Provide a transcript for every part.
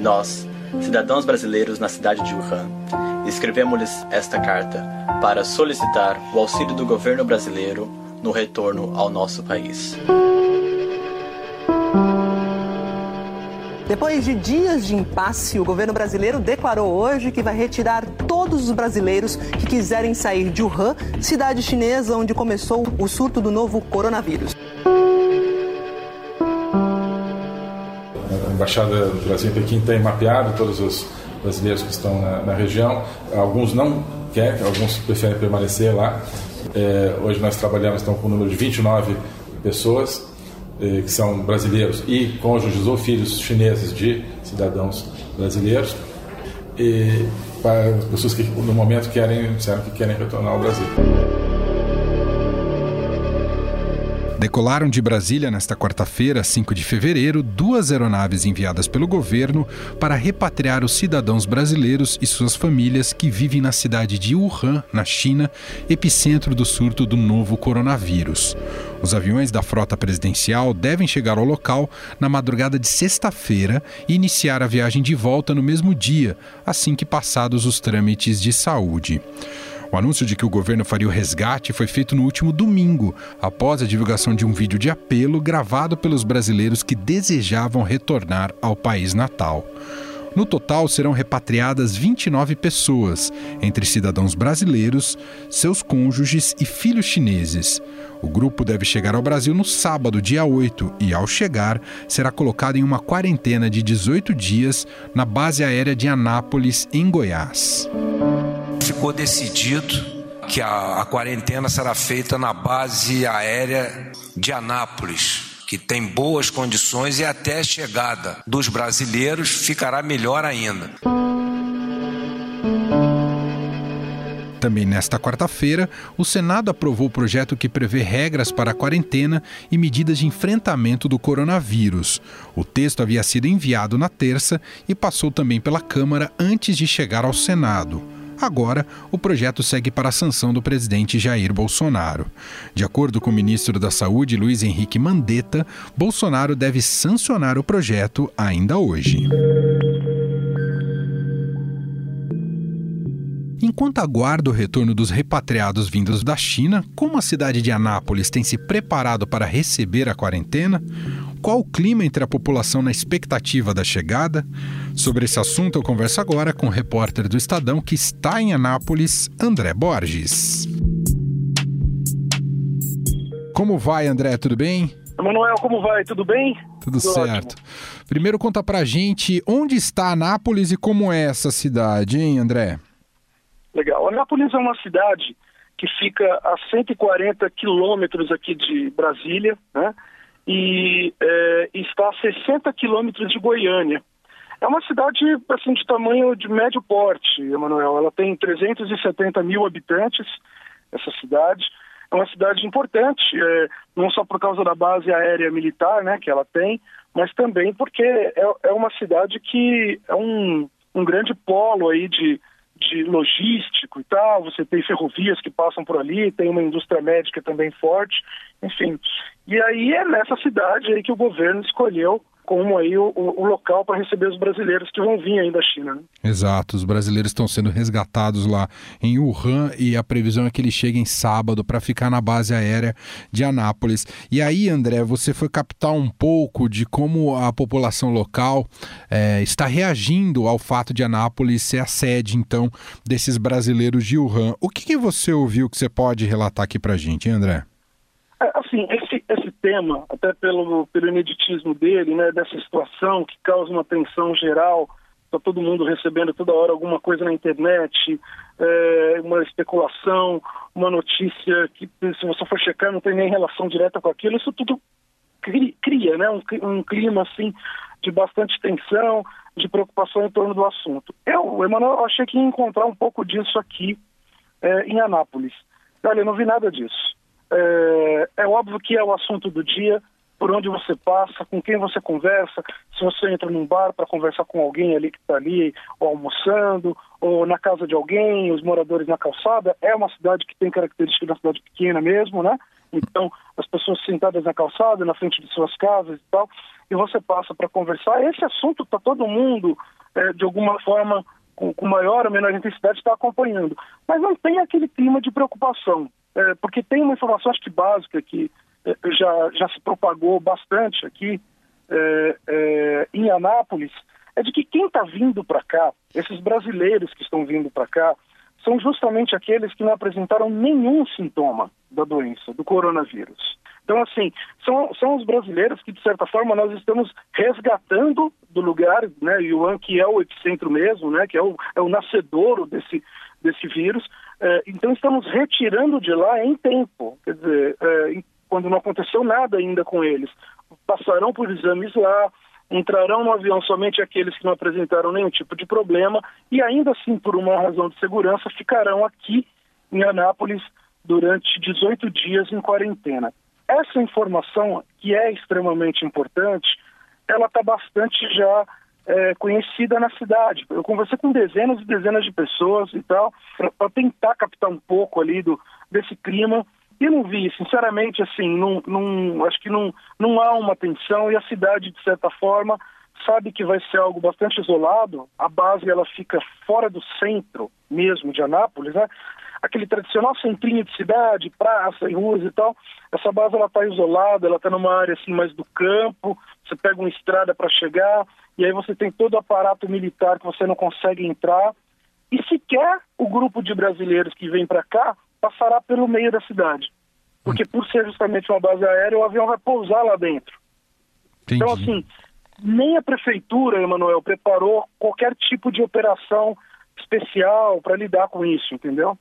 Nós, cidadãos brasileiros na cidade de Wuhan, escrevemos-lhes esta carta para solicitar o auxílio do governo brasileiro no retorno ao nosso país. Depois de dias de impasse, o governo brasileiro declarou hoje que vai retirar todos os brasileiros que quiserem sair de Wuhan, cidade chinesa onde começou o surto do novo coronavírus. A Embaixada do Brasil em Pequim tem mapeado todos os brasileiros que estão na, na região. Alguns não querem, alguns preferem permanecer lá. É, hoje nós trabalhamos então, com o número de 29 pessoas eh, que são brasileiros e cônjuges ou filhos chineses de cidadãos brasileiros, e para pessoas que no momento querem, disseram que querem retornar ao Brasil. Decolaram de Brasília nesta quarta-feira, 5 de fevereiro, duas aeronaves enviadas pelo governo para repatriar os cidadãos brasileiros e suas famílias que vivem na cidade de Wuhan, na China, epicentro do surto do novo coronavírus. Os aviões da frota presidencial devem chegar ao local na madrugada de sexta-feira e iniciar a viagem de volta no mesmo dia, assim que passados os trâmites de saúde. O anúncio de que o governo faria o resgate foi feito no último domingo, após a divulgação de um vídeo de apelo gravado pelos brasileiros que desejavam retornar ao país natal. No total, serão repatriadas 29 pessoas, entre cidadãos brasileiros, seus cônjuges e filhos chineses. O grupo deve chegar ao Brasil no sábado, dia 8, e ao chegar, será colocado em uma quarentena de 18 dias na base aérea de Anápolis, em Goiás ficou decidido que a, a quarentena será feita na base aérea de Anápolis, que tem boas condições e até a chegada dos brasileiros ficará melhor ainda. Também nesta quarta-feira, o Senado aprovou o projeto que prevê regras para a quarentena e medidas de enfrentamento do coronavírus. O texto havia sido enviado na terça e passou também pela Câmara antes de chegar ao Senado. Agora, o projeto segue para a sanção do presidente Jair Bolsonaro. De acordo com o ministro da Saúde, Luiz Henrique Mandetta, Bolsonaro deve sancionar o projeto ainda hoje. Enquanto aguarda o retorno dos repatriados vindos da China, como a cidade de Anápolis tem se preparado para receber a quarentena? Qual o clima entre a população na expectativa da chegada? Sobre esse assunto, eu converso agora com o repórter do Estadão que está em Anápolis, André Borges. Como vai, André? Tudo bem? Manuel, como vai? Tudo bem? Tudo, Tudo certo. Ótimo. Primeiro conta pra gente onde está Anápolis e como é essa cidade, hein, André? Legal. Anápolis é uma cidade que fica a 140 quilômetros aqui de Brasília, né? E é, está a 60 quilômetros de Goiânia. É uma cidade assim, de tamanho de médio porte, Emanuel. Ela tem 370 mil habitantes, essa cidade. É uma cidade importante, é, não só por causa da base aérea militar né, que ela tem, mas também porque é, é uma cidade que é um, um grande polo aí de, de logístico e tal. Você tem ferrovias que passam por ali, tem uma indústria médica também forte, enfim. E aí é nessa cidade aí que o governo escolheu como aí o, o local para receber os brasileiros que vão vir aí da China. Né? Exato, os brasileiros estão sendo resgatados lá em Wuhan e a previsão é que eles cheguem sábado para ficar na base aérea de Anápolis. E aí, André, você foi captar um pouco de como a população local é, está reagindo ao fato de Anápolis ser a sede, então, desses brasileiros de Wuhan. O que, que você ouviu que você pode relatar aqui para gente, hein, André? É, assim, esse, esse tema, até pelo, pelo ineditismo dele, né, dessa situação que causa uma tensão geral, está todo mundo recebendo toda hora alguma coisa na internet, é, uma especulação, uma notícia que, se você for checar, não tem nem relação direta com aquilo, isso tudo cria, né, um, um clima, assim, de bastante tensão, de preocupação em torno do assunto. Eu, Emanuel, achei que ia encontrar um pouco disso aqui é, em Anápolis. Olha, eu não vi nada disso. É, é óbvio que é o assunto do dia, por onde você passa, com quem você conversa, se você entra num bar para conversar com alguém ali que está ali, ou almoçando, ou na casa de alguém, os moradores na calçada, é uma cidade que tem características de uma cidade pequena mesmo, né? Então, as pessoas sentadas na calçada, na frente de suas casas e tal, e você passa para conversar. Esse assunto está todo mundo, é, de alguma forma, com, com, maior ou menor intensidade, está acompanhando. Mas não tem aquele clima de preocupação, é, porque tem uma informação, acho que básica, que é, já, já se propagou bastante aqui é, é, em Anápolis, é de que quem está vindo para cá, esses brasileiros que estão vindo para cá, são justamente aqueles que não apresentaram nenhum sintoma da doença, do coronavírus. Então, assim, são, são os brasileiros que, de certa forma, nós estamos resgatando do lugar, né, Yuan, que é o epicentro mesmo, né, que é o, é o nascedouro desse, desse vírus. É, então, estamos retirando de lá em tempo, quer dizer, é, quando não aconteceu nada ainda com eles. Passarão por exames lá, entrarão no avião somente aqueles que não apresentaram nenhum tipo de problema e ainda assim, por uma razão de segurança, ficarão aqui em Anápolis durante 18 dias em quarentena. Essa informação, que é extremamente importante, ela está bastante já é, conhecida na cidade. Eu conversei com dezenas e dezenas de pessoas e tal, para tentar captar um pouco ali do, desse clima e não vi, sinceramente, assim, não, não, acho que não, não há uma tensão e a cidade, de certa forma, sabe que vai ser algo bastante isolado. A base ela fica fora do centro mesmo de Anápolis, né? Aquele tradicional centrinho de cidade, praça e ruas e tal. Essa base ela está isolada, ela está numa área assim mais do campo. Você pega uma estrada para chegar e aí você tem todo o aparato militar que você não consegue entrar. E sequer o grupo de brasileiros que vem para cá passará pelo meio da cidade. Porque por ser justamente uma base aérea, o avião vai pousar lá dentro. Entendi. Então, assim, nem a prefeitura, Emanuel, preparou qualquer tipo de operação especial para lidar com isso, entendeu?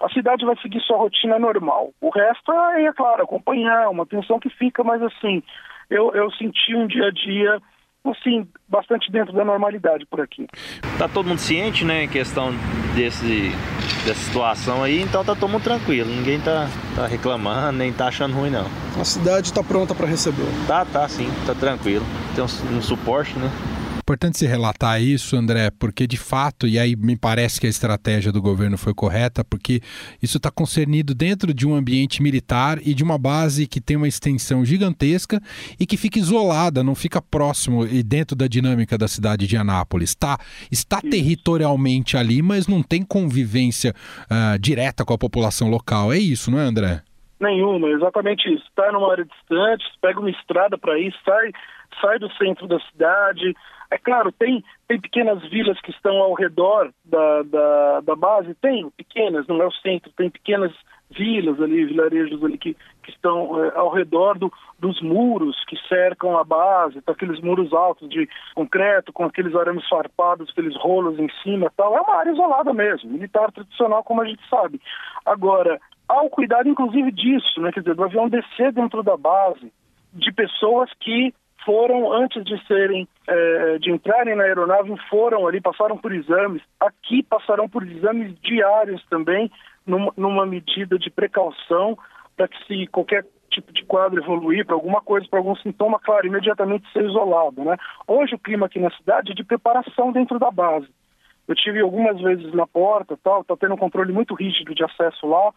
A cidade vai seguir sua rotina normal. O resto é, é claro, acompanhar, uma tensão que fica, mas assim, eu, eu senti um dia a dia assim, bastante dentro da normalidade por aqui. Tá todo mundo ciente, né, em questão desse, dessa situação aí, então tá todo mundo tranquilo, ninguém tá, tá reclamando, nem tá achando ruim não. A cidade tá pronta para receber. Tá, tá sim, tá tranquilo. Tem um, um suporte, né? Importante se relatar isso, André, porque de fato, e aí me parece que a estratégia do governo foi correta, porque isso está concernido dentro de um ambiente militar e de uma base que tem uma extensão gigantesca e que fica isolada, não fica próximo e dentro da dinâmica da cidade de Anápolis. Tá, está territorialmente ali, mas não tem convivência uh, direta com a população local. É isso, não é, André? Nenhuma, exatamente isso. Está numa área distante, pega uma estrada para ir, sai, sai do centro da cidade, é claro, tem, tem pequenas vilas que estão ao redor da, da, da base, tem pequenas, não é o centro, tem pequenas vilas ali, vilarejos ali que, que estão é, ao redor do, dos muros que cercam a base, tá, aqueles muros altos de concreto, com aqueles arames farpados, aqueles rolos em cima tal. É uma área isolada mesmo, militar tradicional, como a gente sabe. Agora, há o cuidado, inclusive, disso, né? Quer dizer, do avião descer dentro da base, de pessoas que foram, antes de serem, é, de entrarem na aeronave, foram ali, passaram por exames. Aqui passarão por exames diários também, numa, numa medida de precaução, para que se qualquer tipo de quadro evoluir para alguma coisa, para algum sintoma, claro, imediatamente ser isolado, né? Hoje o clima aqui na cidade é de preparação dentro da base. Eu tive algumas vezes na porta, tal, tá tendo um controle muito rígido de acesso lá,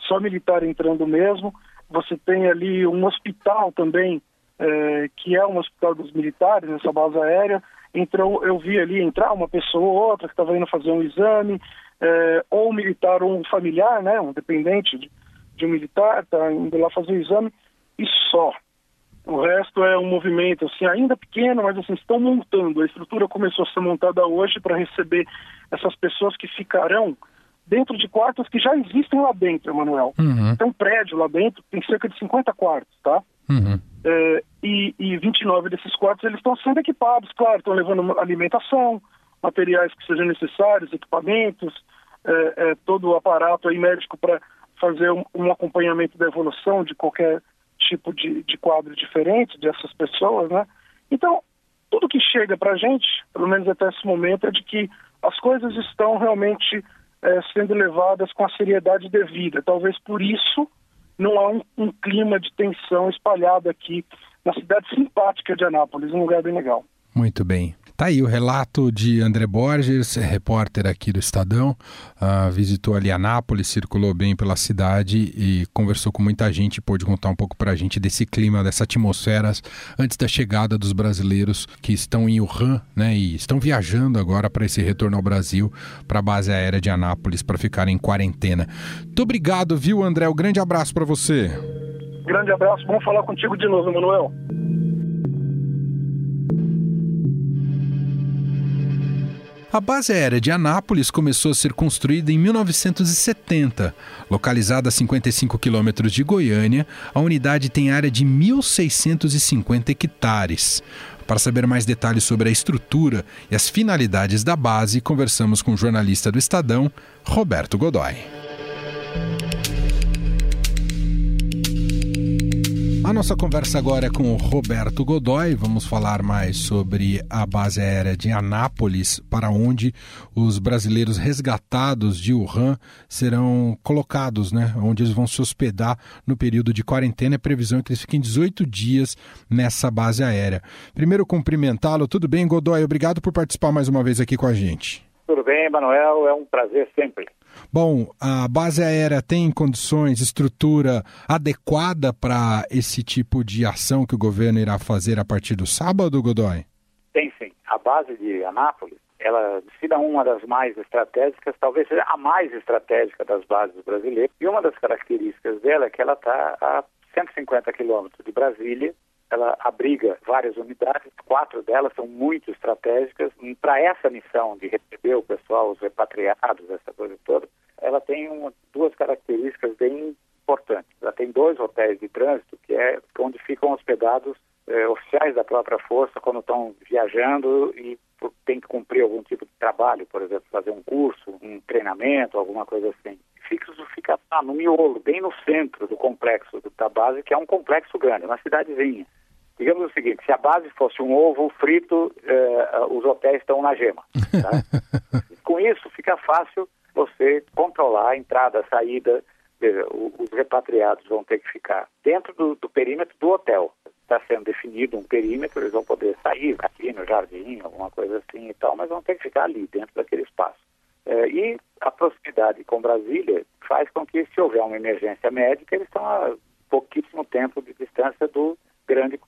só militar entrando mesmo. Você tem ali um hospital também é, que é um hospital dos militares, essa base aérea. Entrou, eu vi ali entrar uma pessoa ou outra que estava indo fazer um exame, é, ou um militar ou um familiar, né, um dependente de, de um militar, está indo lá fazer o exame, e só. O resto é um movimento assim, ainda pequeno, mas assim, estão montando. A estrutura começou a ser montada hoje para receber essas pessoas que ficarão dentro de quartos que já existem lá dentro, Emanuel. Uhum. Tem um prédio lá dentro, tem cerca de 50 quartos, tá? Uhum. É, e, e 29 desses quartos eles estão sendo equipados, claro, estão levando alimentação, materiais que sejam necessários, equipamentos, é, é, todo o aparato aí médico para fazer um, um, acompanhamento da evolução de qualquer tipo de, de quadro diferente dessas pessoas, né? Então, tudo que chega para a gente, pelo menos até esse momento, é de que as coisas estão realmente é, sendo levadas com a seriedade devida. Talvez por isso não há um, um clima de tensão espalhado aqui na cidade simpática de Anápolis, um lugar bem legal. Muito bem. Tá aí o relato de André Borges, repórter aqui do Estadão, uh, visitou ali Anápolis, circulou bem pela cidade e conversou com muita gente, pôde contar um pouco para a gente desse clima, dessa atmosfera antes da chegada dos brasileiros que estão em Wuhan, né, e estão viajando agora para esse retorno ao Brasil, para a base aérea de Anápolis, para ficar em quarentena. Muito obrigado, viu, André? Um grande abraço para você. Grande abraço, bom falar contigo de novo, Manuel. A base aérea de Anápolis começou a ser construída em 1970. Localizada a 55 quilômetros de Goiânia, a unidade tem área de 1.650 hectares. Para saber mais detalhes sobre a estrutura e as finalidades da base, conversamos com o jornalista do Estadão, Roberto Godoy. Nossa conversa agora é com o Roberto Godoy. Vamos falar mais sobre a base aérea de Anápolis, para onde os brasileiros resgatados de Wuhan serão colocados, né? Onde eles vão se hospedar no período de quarentena. A previsão é que eles fiquem 18 dias nessa base aérea. Primeiro, cumprimentá-lo. Tudo bem, Godoy? Obrigado por participar mais uma vez aqui com a gente. Tudo bem, Manuel. É um prazer sempre. Bom, a base aérea tem condições, estrutura adequada para esse tipo de ação que o governo irá fazer a partir do sábado, Godoy? Tem sim. A base de Anápolis, ela se dá uma das mais estratégicas, talvez seja a mais estratégica das bases brasileiras. E uma das características dela é que ela está a 150 quilômetros de Brasília ela abriga várias unidades, quatro delas são muito estratégicas. Para essa missão de receber o pessoal, os repatriados, essa coisa toda, ela tem uma, duas características bem importantes. Ela tem dois hotéis de trânsito, que é onde ficam hospedados eh, oficiais da própria força quando estão viajando e tem que cumprir algum tipo de trabalho, por exemplo, fazer um curso, um treinamento, alguma coisa assim. Fixo fica ah, no miolo, bem no centro do complexo da base, que é um complexo grande, uma cidadezinha. Digamos o seguinte, se a base fosse um ovo frito, eh, os hotéis estão na gema. Tá? Com isso, fica fácil você controlar a entrada, a saída. Veja, os repatriados vão ter que ficar dentro do, do perímetro do hotel. Está sendo definido um perímetro, eles vão poder sair aqui no jardim, alguma coisa assim e tal, mas vão ter que ficar ali, dentro daquele espaço. É, e a proximidade com Brasília faz com que, se houver uma emergência médica, eles estão a pouquíssimo tempo de distância do grande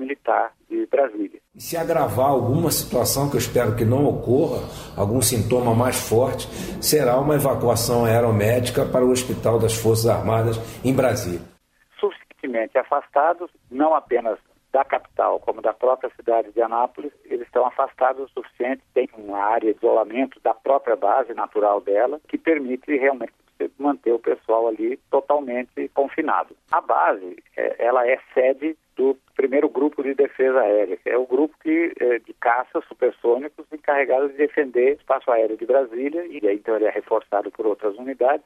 militar de Brasília. E se agravar alguma situação, que eu espero que não ocorra, algum sintoma mais forte, será uma evacuação aeromédica para o Hospital das Forças Armadas em Brasília. Suficientemente afastados, não apenas da capital, como da própria cidade de Anápolis, eles estão afastados o suficiente, tem uma área de isolamento da própria base natural dela, que permite realmente manter o pessoal ali totalmente confinado. A base, é, ela é sede do primeiro grupo de defesa aérea, que é o grupo que, é, de caças supersônicos encarregado de defender o espaço aéreo de Brasília, e aí então ele é reforçado por outras unidades.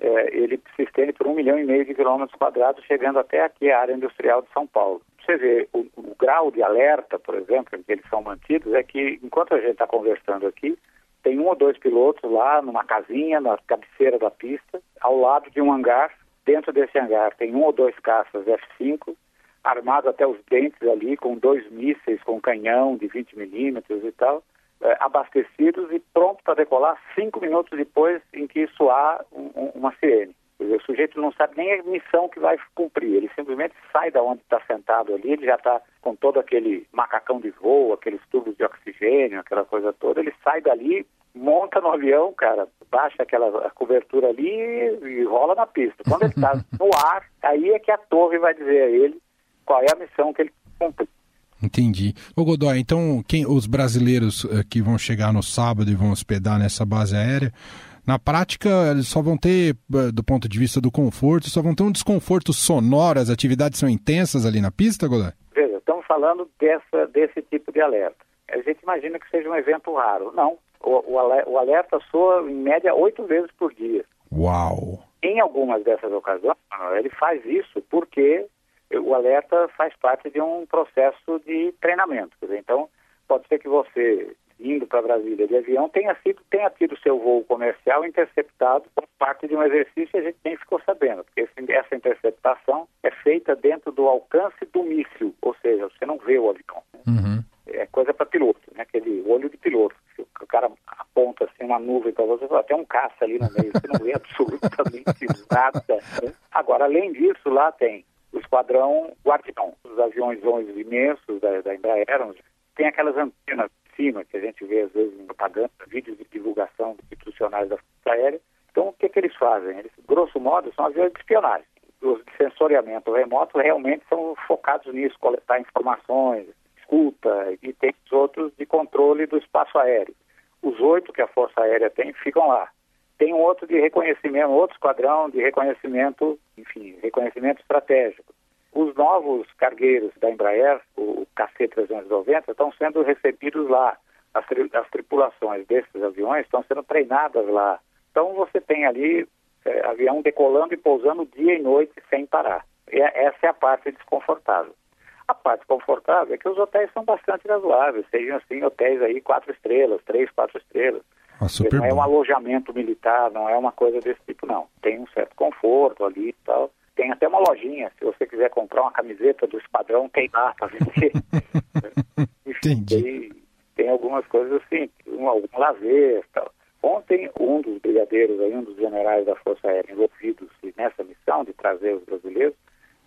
É, ele se estende por um milhão e meio de quilômetros quadrados, chegando até aqui a área industrial de São Paulo. Você vê, o, o grau de alerta, por exemplo, em que eles são mantidos, é que enquanto a gente está conversando aqui, tem um ou dois pilotos lá numa casinha, na cabeceira da pista, ao lado de um hangar. Dentro desse hangar tem um ou dois caças F-5, armados até os dentes ali, com dois mísseis com canhão de 20 milímetros e tal, eh, abastecidos e pronto para decolar cinco minutos depois em que soar um, uma sirene. Dizer, o sujeito não sabe nem a missão que vai cumprir, ele simplesmente sai da onde está sentado ali, ele já está com todo aquele macacão de voo, aqueles tubos de oxigênio, aquela coisa toda, ele sai dali, monta no avião, cara, baixa aquela cobertura ali e rola na pista. Quando ele está no ar, aí é que a torre vai dizer a ele qual é a missão que ele cumpre. Entendi. Ô Godoy, então quem, os brasileiros uh, que vão chegar no sábado e vão hospedar nessa base aérea, na prática, eles só vão ter, uh, do ponto de vista do conforto, só vão ter um desconforto sonoro, as atividades são intensas ali na pista, Godoy? Veja, estamos falando dessa, desse tipo de alerta. A gente imagina que seja um evento raro. Não, o, o alerta soa em média oito vezes por dia. Uau! Em algumas dessas ocasiões, ele faz isso porque o alerta faz parte de um processo de treinamento. Dizer, então, pode ser que você, indo para Brasília de avião, tenha, sido, tenha tido seu voo comercial interceptado por parte de um exercício e a gente nem ficou sabendo, porque esse, essa interceptação é feita dentro do alcance do míssil, ou seja, você não vê o avião. Uhum. é coisa para piloto, né? aquele olho de piloto. Se o cara aponta assim uma nuvem para você, até um caça ali no meio, você não vê absolutamente nada. Né? Agora, além disso, lá tem o esquadrão Guardião, os aviões imensos da, da Embraer, tem aquelas cima que a gente vê às vezes em propaganda, vídeos de divulgação institucionais da Força Aérea. Então, o que, que eles fazem? Eles, grosso modo, são aviões de espionagem. Os de sensoriamento remoto realmente são focados nisso, coletar informações, escuta, e tem os outros de controle do espaço aéreo. Os oito que a Força Aérea tem ficam lá. Tem um outro de reconhecimento, outro esquadrão de reconhecimento, enfim, reconhecimento estratégico. Os novos cargueiros da Embraer, o KC-390, estão sendo recebidos lá. As, tri as, tripulações desses aviões estão sendo treinadas lá. Então você tem ali é, avião decolando e pousando dia e noite sem parar. E é, essa é a parte desconfortável. A parte confortável é que os hotéis são bastante razoáveis, sejam assim hotéis aí quatro estrelas, três, quatro estrelas. Ah, não é um alojamento militar, não é uma coisa desse tipo, não. Tem um certo conforto ali e tal. Tem até uma lojinha, se você quiser comprar uma camiseta do esquadrão, tem lá para vender. Entendi. Tem, tem, algumas coisas assim, um, algum lazer tal. Ontem, um dos brigadeiros, aí, um dos generais da Força Aérea envolvidos nessa missão de trazer os brasileiros,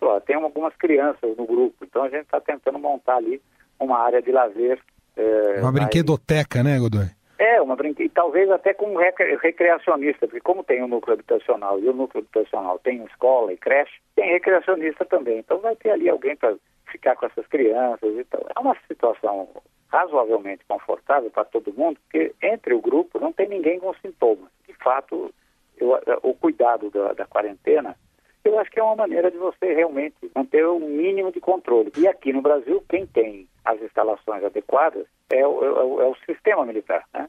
falou, tem algumas crianças no grupo, então a gente está tentando montar ali uma área de lazer. É, uma brinquedoteca, né, Godoy? É, uma brinque... talvez até com recre... recreacionista, porque como tem o núcleo habitacional e o núcleo habitacional tem escola e creche, tem recreacionista também. Então vai ter ali alguém para ficar com essas crianças e tal. É uma situação razoavelmente confortável para todo mundo, porque entre o grupo não tem ninguém com sintomas. De fato, eu, o cuidado da, da quarentena, eu acho que é uma maneira de você realmente manter um mínimo de controle. E aqui no Brasil, quem tem as instalações adequadas é o, é o, é o sistema militar, né?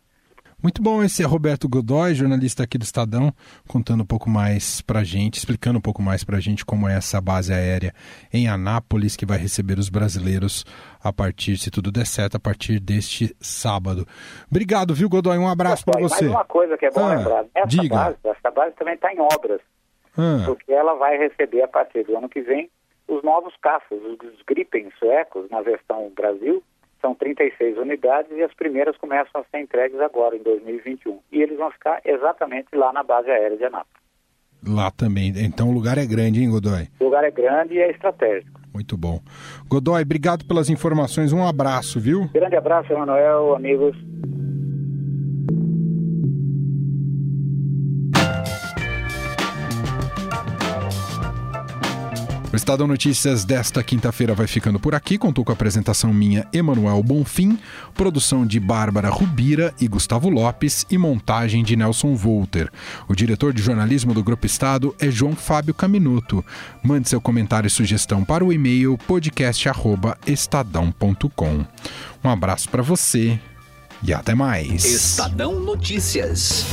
Muito bom, esse é Roberto Godoy, jornalista aqui do Estadão, contando um pouco mais para a gente, explicando um pouco mais para a gente como é essa base aérea em Anápolis, que vai receber os brasileiros a partir, se tudo der certo, a partir deste sábado. Obrigado, viu, Godoy? Um abraço para você. Mais uma coisa que é bom ah, lembrar, essa diga. base, essa base também está em obras, ah. porque ela vai receber a partir do ano que vem os novos caças, os Gripen suecos, na versão Brasil, são 36 unidades e as primeiras começam a ser entregues agora, em 2021. E eles vão ficar exatamente lá na base aérea de Anápolis. Lá também. Então o lugar é grande, hein, Godoy? O lugar é grande e é estratégico. Muito bom. Godoy, obrigado pelas informações. Um abraço, viu? Grande abraço, Emanuel, amigos. Estadão Notícias desta quinta-feira vai ficando por aqui. Contou com a apresentação minha, Emanuel Bonfim, produção de Bárbara Rubira e Gustavo Lopes e montagem de Nelson Volter. O diretor de jornalismo do Grupo Estado é João Fábio Caminuto. Mande seu comentário e sugestão para o e-mail podcast@estadão.com. Um abraço para você e até mais. Estadão Notícias.